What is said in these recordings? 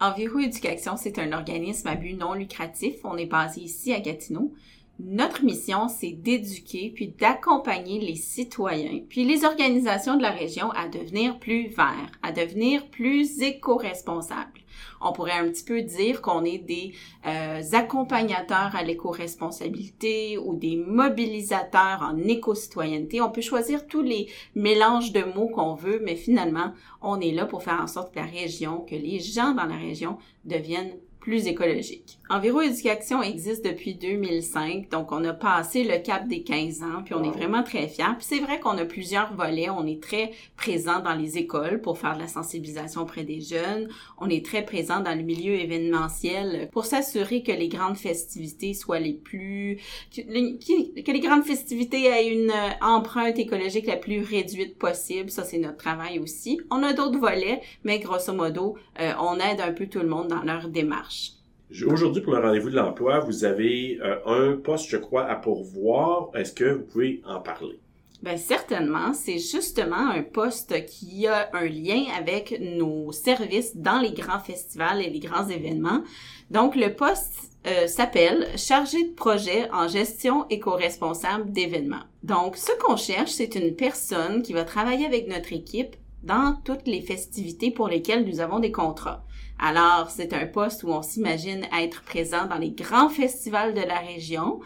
Enviro Éducation, c'est un organisme à but non lucratif. On est basé ici à Gatineau. Notre mission, c'est d'éduquer puis d'accompagner les citoyens puis les organisations de la région à devenir plus verts, à devenir plus éco-responsables. On pourrait un petit peu dire qu'on est des euh, accompagnateurs à l'éco-responsabilité ou des mobilisateurs en éco-citoyenneté. On peut choisir tous les mélanges de mots qu'on veut, mais finalement, on est là pour faire en sorte que la région, que les gens dans la région deviennent plus écologique. Environ Éducation existe depuis 2005, donc on a passé le cap des 15 ans, puis on est vraiment très fiers. Puis c'est vrai qu'on a plusieurs volets, on est très présent dans les écoles pour faire de la sensibilisation auprès des jeunes, on est très présent dans le milieu événementiel pour s'assurer que les grandes festivités soient les plus... que les, grandes festivités aient une empreinte écologique la plus réduite possible, ça c'est notre travail aussi. On a d'autres volets, mais grosso modo, euh, on aide un peu tout le monde dans leur démarche. Aujourd'hui, pour le rendez-vous de l'emploi, vous avez euh, un poste, je crois, à pourvoir. Est-ce que vous pouvez en parler? Bien, certainement. C'est justement un poste qui a un lien avec nos services dans les grands festivals et les grands événements. Donc, le poste euh, s'appelle chargé de projet en gestion éco-responsable d'événements. Donc, ce qu'on cherche, c'est une personne qui va travailler avec notre équipe dans toutes les festivités pour lesquelles nous avons des contrats. Alors, c'est un poste où on s'imagine être présent dans les grands festivals de la région.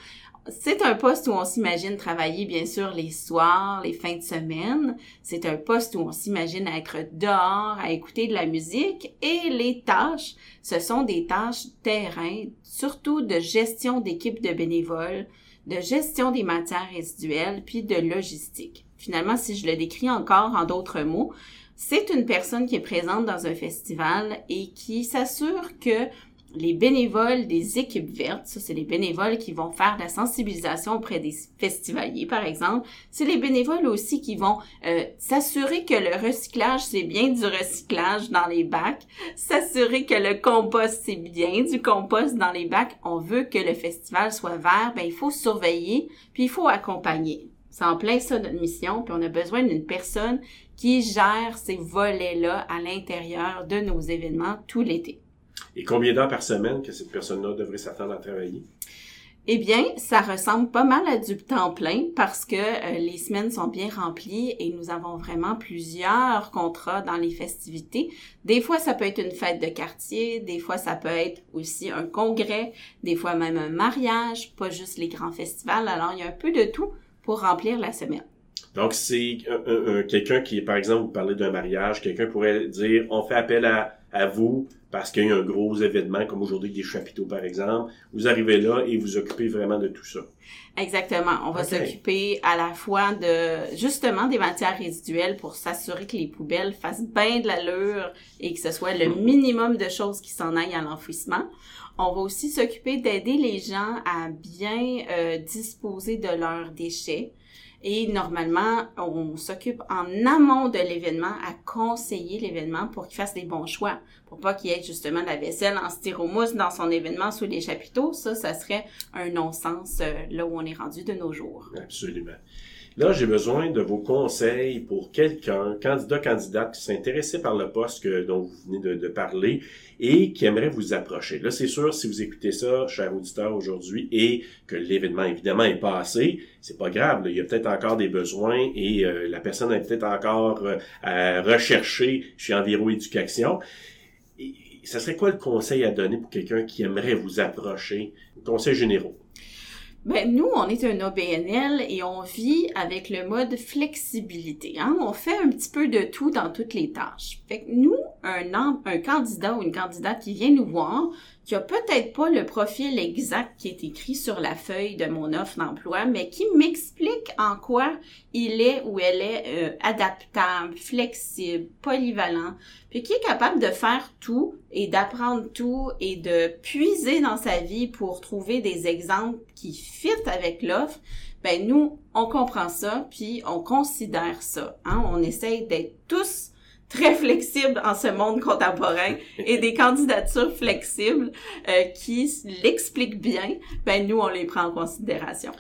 C'est un poste où on s'imagine travailler, bien sûr, les soirs, les fins de semaine. C'est un poste où on s'imagine être dehors, à écouter de la musique. Et les tâches, ce sont des tâches terrain, surtout de gestion d'équipes de bénévoles, de gestion des matières résiduelles, puis de logistique. Finalement, si je le décris encore en d'autres mots, c'est une personne qui est présente dans un festival et qui s'assure que les bénévoles des équipes vertes, ça c'est les bénévoles qui vont faire la sensibilisation auprès des festivaliers par exemple, c'est les bénévoles aussi qui vont euh, s'assurer que le recyclage c'est bien du recyclage dans les bacs, s'assurer que le compost c'est bien du compost dans les bacs, on veut que le festival soit vert, ben il faut surveiller puis il faut accompagner. C'est en plein ça notre mission, puis on a besoin d'une personne qui gère ces volets-là à l'intérieur de nos événements tout l'été. Et combien d'heures par semaine que cette personne-là devrait s'attendre à travailler? Eh bien, ça ressemble pas mal à du temps plein parce que euh, les semaines sont bien remplies et nous avons vraiment plusieurs contrats dans les festivités. Des fois, ça peut être une fête de quartier, des fois, ça peut être aussi un congrès, des fois même un mariage, pas juste les grands festivals. Alors, il y a un peu de tout pour remplir la semaine. Donc, c'est quelqu'un qui, par exemple, vous parlez d'un mariage, quelqu'un pourrait dire, on fait appel à, à vous parce qu'il y a eu un gros événement, comme aujourd'hui des chapiteaux, par exemple. Vous arrivez là et vous occupez vraiment de tout ça. Exactement. On va s'occuper à la fois de, justement, des matières résiduelles pour s'assurer que les poubelles fassent bien de l'allure et que ce soit le minimum de choses qui s'en aillent à l'enfouissement. On va aussi s'occuper d'aider les gens à bien euh, disposer de leurs déchets. Et normalement, on s'occupe en amont de l'événement à conseiller l'événement pour qu'il fasse des bons choix. Pour pas qu'il y ait justement la vaisselle en styromousse dans son événement sous les chapiteaux. Ça, ça serait un non-sens euh, là où on est rendu de nos jours. Absolument. Là, j'ai besoin de vos conseils pour quelqu'un, candidat, candidate qui s'intéressait par le poste dont vous venez de, de, parler et qui aimerait vous approcher. Là, c'est sûr, si vous écoutez ça, cher auditeur, aujourd'hui, et que l'événement, évidemment, est passé, c'est pas grave. il y a peut-être encore des besoins et euh, la personne est peut-être encore euh, à rechercher chez Enviro Éducation. Et, ça serait quoi le conseil à donner pour quelqu'un qui aimerait vous approcher? Conseil généraux. Ben, nous, on est un OBNL et on vit avec le mode flexibilité. Hein? On fait un petit peu de tout dans toutes les tâches. Fait que nous, un, un candidat ou une candidate qui vient nous voir, qui a peut-être pas le profil exact qui est écrit sur la feuille de mon offre d'emploi, mais qui m'explique en quoi il est ou elle est euh, adaptable, flexible, polyvalent, puis qui est capable de faire tout et d'apprendre tout et de puiser dans sa vie pour trouver des exemples qui fit avec l'offre. Ben nous, on comprend ça, puis on considère ça. Hein? On essaye d'être tous très flexible en ce monde contemporain et des candidatures flexibles euh, qui l'expliquent bien, ben nous, on les prend en considération.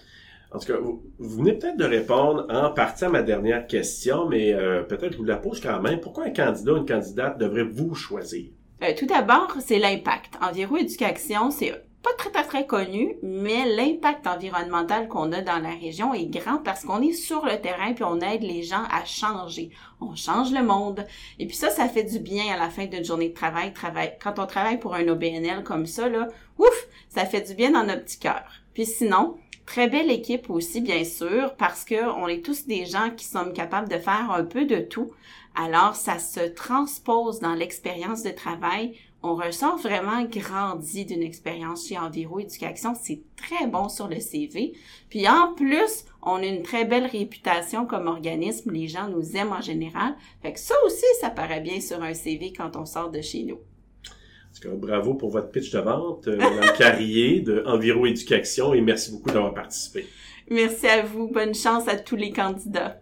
En tout cas, vous, venez peut-être de répondre en partie à ma dernière question, mais euh, peut-être je vous la pose quand même. Pourquoi un candidat ou une candidate devrait vous choisir? Euh, tout d'abord, c'est l'impact. Environ Éducation, c'est pas très très très connu, mais l'impact environnemental qu'on a dans la région est grand parce qu'on est sur le terrain puis on aide les gens à changer. On change le monde. Et puis ça, ça fait du bien à la fin d'une journée de travail. Quand on travaille pour un OBNL comme ça, là, ouf, ça fait du bien dans notre petit cœur. Puis sinon, très belle équipe aussi, bien sûr, parce que on est tous des gens qui sommes capables de faire un peu de tout. Alors, ça se transpose dans l'expérience de travail on ressort vraiment grandi d'une expérience chez Enviro Éducation. C'est très bon sur le CV. Puis en plus, on a une très belle réputation comme organisme. Les gens nous aiment en général. Fait que ça aussi, ça paraît bien sur un CV quand on sort de chez nous. En tout cas, bravo pour votre pitch de vente, euh, Mme Carrier de Enviro Éducation et merci beaucoup d'avoir participé. Merci à vous. Bonne chance à tous les candidats.